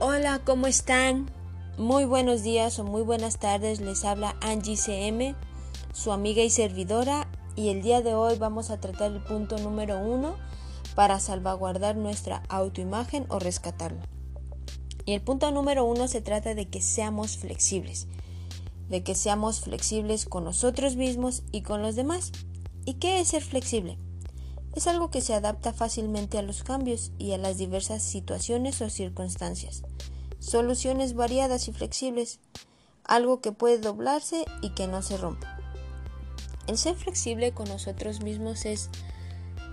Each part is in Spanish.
Hola, ¿cómo están? Muy buenos días o muy buenas tardes, les habla Angie CM, su amiga y servidora, y el día de hoy vamos a tratar el punto número uno para salvaguardar nuestra autoimagen o rescatarla. Y el punto número uno se trata de que seamos flexibles, de que seamos flexibles con nosotros mismos y con los demás. ¿Y qué es ser flexible? Es algo que se adapta fácilmente a los cambios y a las diversas situaciones o circunstancias. Soluciones variadas y flexibles. Algo que puede doblarse y que no se rompe. El ser flexible con nosotros mismos es,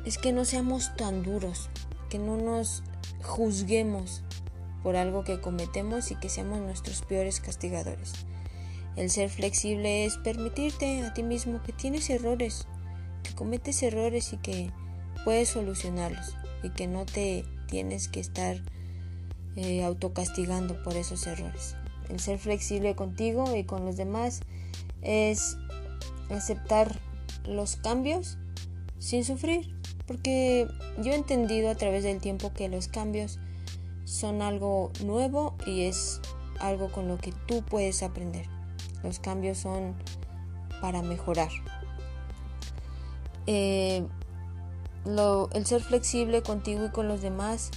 es que no seamos tan duros, que no nos juzguemos por algo que cometemos y que seamos nuestros peores castigadores. El ser flexible es permitirte a ti mismo que tienes errores, que cometes errores y que puedes solucionarlos y que no te tienes que estar eh, autocastigando por esos errores. El ser flexible contigo y con los demás es aceptar los cambios sin sufrir, porque yo he entendido a través del tiempo que los cambios son algo nuevo y es algo con lo que tú puedes aprender. Los cambios son para mejorar. Eh, el ser flexible contigo y con los demás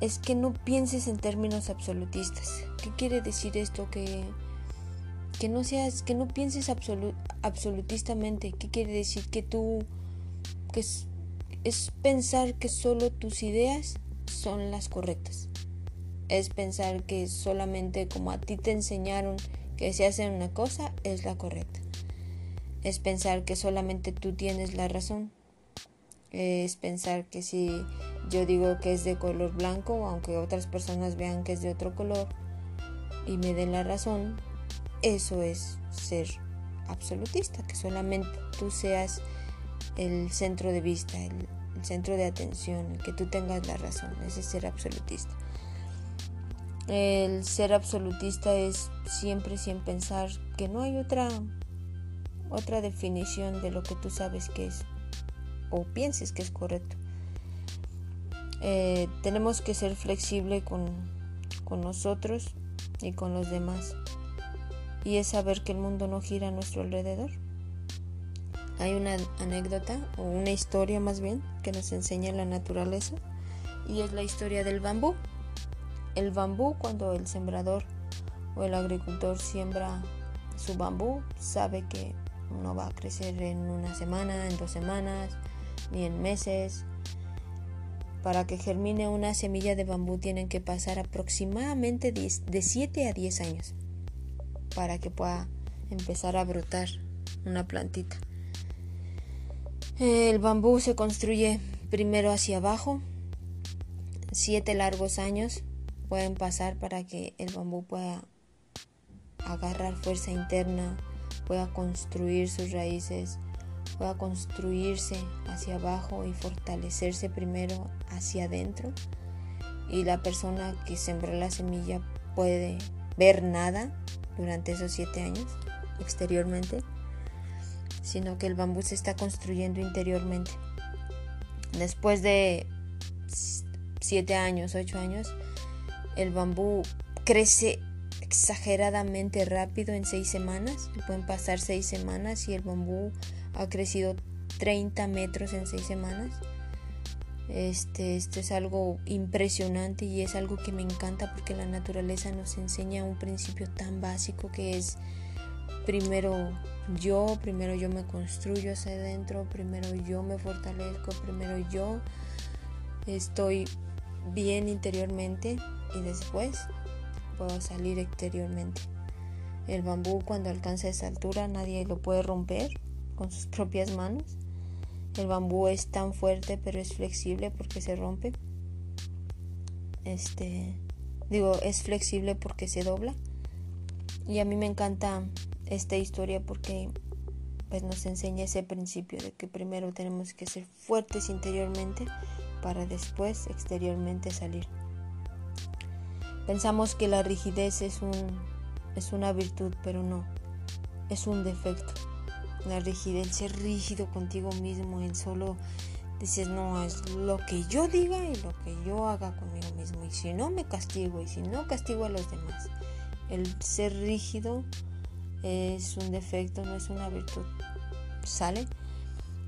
es que no pienses en términos absolutistas. ¿Qué quiere decir esto? Que, que no seas, que no pienses absolutistamente. ¿Qué quiere decir? Que tú, que es, es pensar que solo tus ideas son las correctas. Es pensar que solamente como a ti te enseñaron que se hace una cosa es la correcta. Es pensar que solamente tú tienes la razón es pensar que si yo digo que es de color blanco, aunque otras personas vean que es de otro color y me den la razón, eso es ser absolutista, que solamente tú seas el centro de vista, el, centro de atención, el que tú tengas la razón, ese es ser absolutista. El ser absolutista es siempre sin pensar que no hay otra otra definición de lo que tú sabes que es o pienses que es correcto. Eh, tenemos que ser flexible con, con nosotros y con los demás. Y es saber que el mundo no gira a nuestro alrededor. Hay una anécdota o una historia más bien que nos enseña la naturaleza y es la historia del bambú. El bambú cuando el sembrador o el agricultor siembra su bambú sabe que no va a crecer en una semana, en dos semanas, ni en meses. Para que germine una semilla de bambú tienen que pasar aproximadamente de 7 a 10 años para que pueda empezar a brotar una plantita. El bambú se construye primero hacia abajo. Siete largos años pueden pasar para que el bambú pueda agarrar fuerza interna, pueda construir sus raíces, pueda construirse hacia abajo y fortalecerse primero hacia adentro y la persona que sembró la semilla puede ver nada durante esos siete años exteriormente, sino que el bambú se está construyendo interiormente. Después de siete años, ocho años, el bambú crece exageradamente rápido en seis semanas. Pueden pasar seis semanas y el bambú ha crecido 30 metros en 6 semanas. Este, esto es algo impresionante y es algo que me encanta porque la naturaleza nos enseña un principio tan básico que es primero yo, primero yo me construyo hacia adentro, primero yo me fortalezco, primero yo estoy bien interiormente y después puedo salir exteriormente. El bambú cuando alcanza esa altura nadie lo puede romper con sus propias manos. El bambú es tan fuerte pero es flexible porque se rompe. Este, digo, es flexible porque se dobla. Y a mí me encanta esta historia porque pues nos enseña ese principio de que primero tenemos que ser fuertes interiormente para después exteriormente salir. Pensamos que la rigidez es un es una virtud, pero no, es un defecto la rigidez, ser rígido contigo mismo, el solo dices, no, es lo que yo diga y lo que yo haga conmigo mismo. Y si no, me castigo. Y si no, castigo a los demás. El ser rígido es un defecto, no es una virtud. ¿Sale?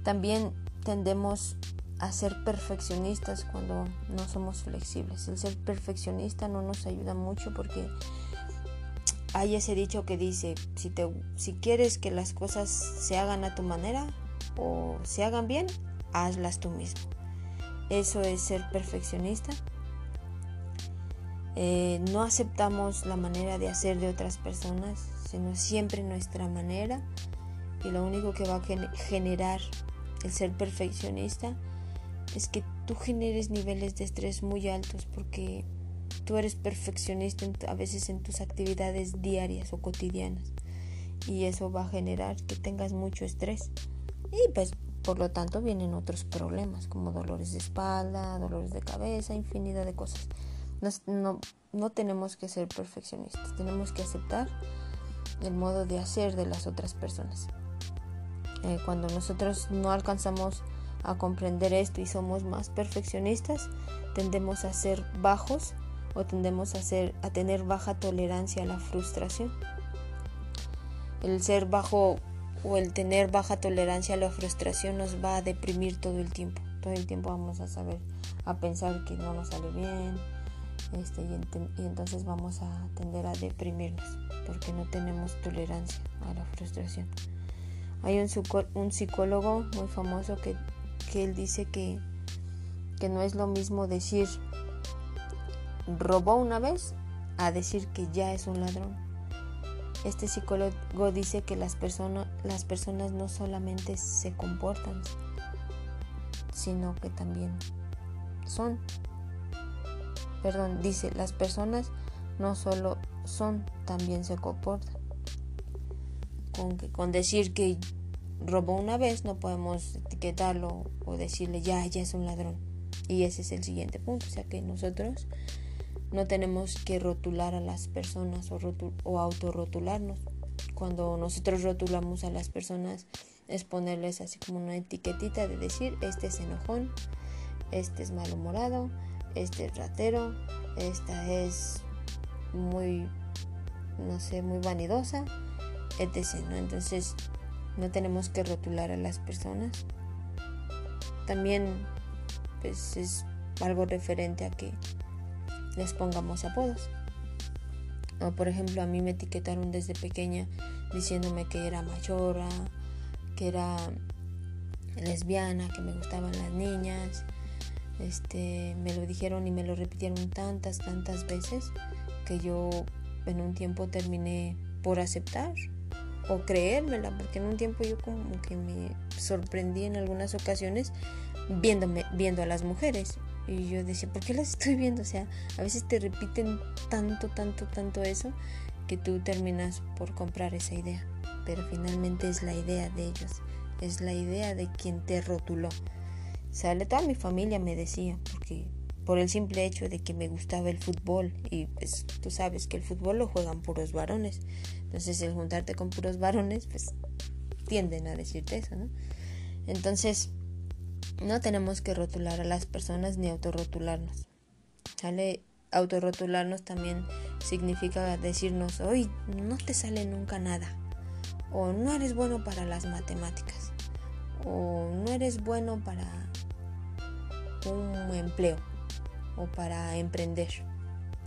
También tendemos a ser perfeccionistas cuando no somos flexibles. El ser perfeccionista no nos ayuda mucho porque hay ese dicho que dice, si, te, si quieres que las cosas se hagan a tu manera o se hagan bien, hazlas tú mismo. Eso es ser perfeccionista. Eh, no aceptamos la manera de hacer de otras personas, sino siempre nuestra manera. Y lo único que va a generar el ser perfeccionista es que tú generes niveles de estrés muy altos porque tú eres perfeccionista a veces en tus actividades diarias o cotidianas y eso va a generar que tengas mucho estrés y pues por lo tanto vienen otros problemas como dolores de espalda, dolores de cabeza, infinidad de cosas. No, no, tenemos que ser perfeccionistas, tenemos que aceptar el modo de hacer de las otras personas. Eh, cuando nosotros no alcanzamos a comprender esto y somos más perfeccionistas, tendemos a ser bajos o tendemos a, ser, a tener baja tolerancia a la frustración. El ser bajo o el tener baja tolerancia a la frustración nos va a deprimir todo el tiempo. Todo el tiempo vamos a saber, a pensar que no nos sale bien, este, y, entonces vamos a tender a deprimirnos porque no tenemos tolerancia a la frustración. Hay un, un psicólogo muy famoso que, que él dice que, que no es lo mismo decir robó una vez a decir que ya es un ladrón. Este psicólogo dice que las, personas las personas no solamente se comportan, sino que también son. Perdón, dice, las personas no solo son, también se comportan. Con, con decir que robó una vez no podemos etiquetarlo o decirle ya, ya es un ladrón. Y ese es el siguiente punto, o sea que nosotros no tenemos que rotular a las personas o, o autorrotularnos. Cuando nosotros rotulamos a las personas es ponerles así como una etiquetita de decir este es enojón, este es malhumorado, este es ratero, esta es muy, no sé, muy vanidosa, etc. ¿no? Entonces no tenemos que rotular a las personas. También pues es algo referente a que les pongamos apodos. Por ejemplo, a mí me etiquetaron desde pequeña diciéndome que era machorra, que era lesbiana, que me gustaban las niñas. Este, me lo dijeron y me lo repitieron tantas, tantas veces que yo en un tiempo terminé por aceptar o creérmela, porque en un tiempo yo como que me sorprendí en algunas ocasiones viéndome, viendo a las mujeres y yo decía, ¿por qué las estoy viendo? O sea, a veces te repiten tanto, tanto, tanto eso que tú terminas por comprar esa idea. Pero finalmente es la idea de ellos, es la idea de quien te rotuló. Sale toda mi familia me decía, porque por el simple hecho de que me gustaba el fútbol y pues tú sabes que el fútbol lo juegan puros varones. Entonces el juntarte con puros varones pues tienden a decirte eso, ¿no? Entonces no tenemos que rotular a las personas ni autorrotularnos. ¿Sale? Autorrotularnos también significa decirnos, hoy no te sale nunca nada. O no eres bueno para las matemáticas. O no eres bueno para un empleo. O para emprender.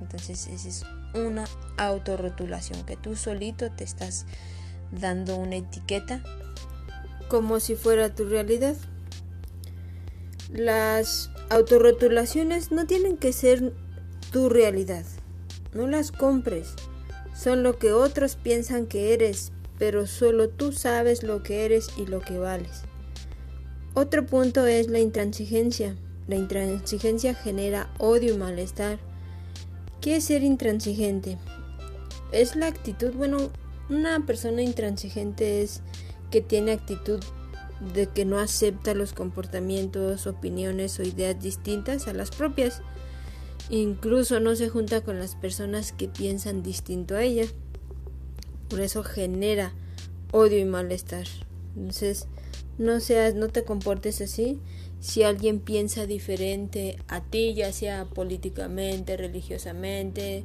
Entonces esa es una autorrotulación que tú solito te estás dando una etiqueta como si fuera tu realidad. Las autorrotulaciones no tienen que ser tu realidad. No las compres. Son lo que otros piensan que eres, pero solo tú sabes lo que eres y lo que vales. Otro punto es la intransigencia. La intransigencia genera odio y malestar. ¿Qué es ser intransigente? Es la actitud, bueno, una persona intransigente es que tiene actitud de que no acepta los comportamientos, opiniones o ideas distintas a las propias. Incluso no se junta con las personas que piensan distinto a ella. Por eso genera odio y malestar. Entonces, No seas, no te comportes así. Si alguien piensa diferente a ti, ya sea políticamente, religiosamente,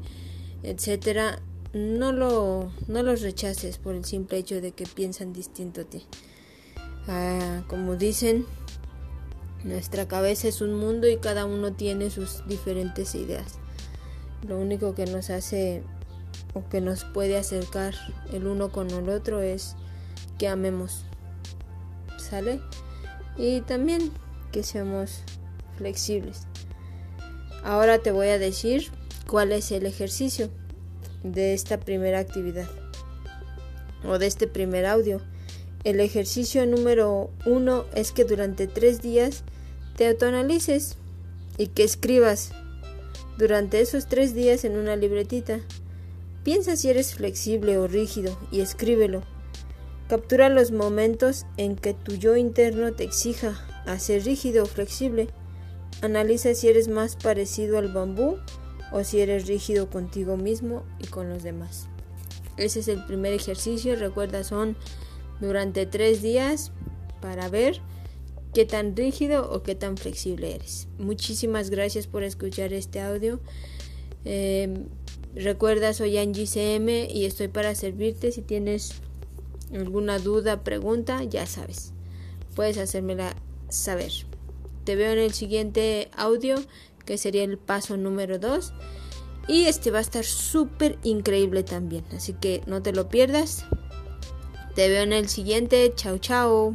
etcétera, no lo no los rechaces por el simple hecho de que piensan distinto a ti. Ah, como dicen, nuestra cabeza es un mundo y cada uno tiene sus diferentes ideas. Lo único que nos hace o que nos puede acercar el uno con el otro es que amemos. ¿Sale? Y también que seamos flexibles. Ahora te voy a decir cuál es el ejercicio de esta primera actividad o de este primer audio. El ejercicio número uno es que durante tres días te autoanalices y que escribas durante esos tres días en una libretita. Piensa si eres flexible o rígido y escríbelo. Captura los momentos en que tu yo interno te exija a ser rígido o flexible. Analiza si eres más parecido al bambú o si eres rígido contigo mismo y con los demás. Ese es el primer ejercicio. Recuerda, son durante tres días para ver qué tan rígido o qué tan flexible eres. Muchísimas gracias por escuchar este audio. Em, recuerda, soy Angie CM y estoy para servirte. Si tienes alguna duda, pregunta, ya sabes. Puedes hacérmela saber. Te veo en el siguiente audio, que sería el paso número 2. Y este va a estar súper increíble también. Así que no te lo pierdas. Te veo en el siguiente. Chao, chao.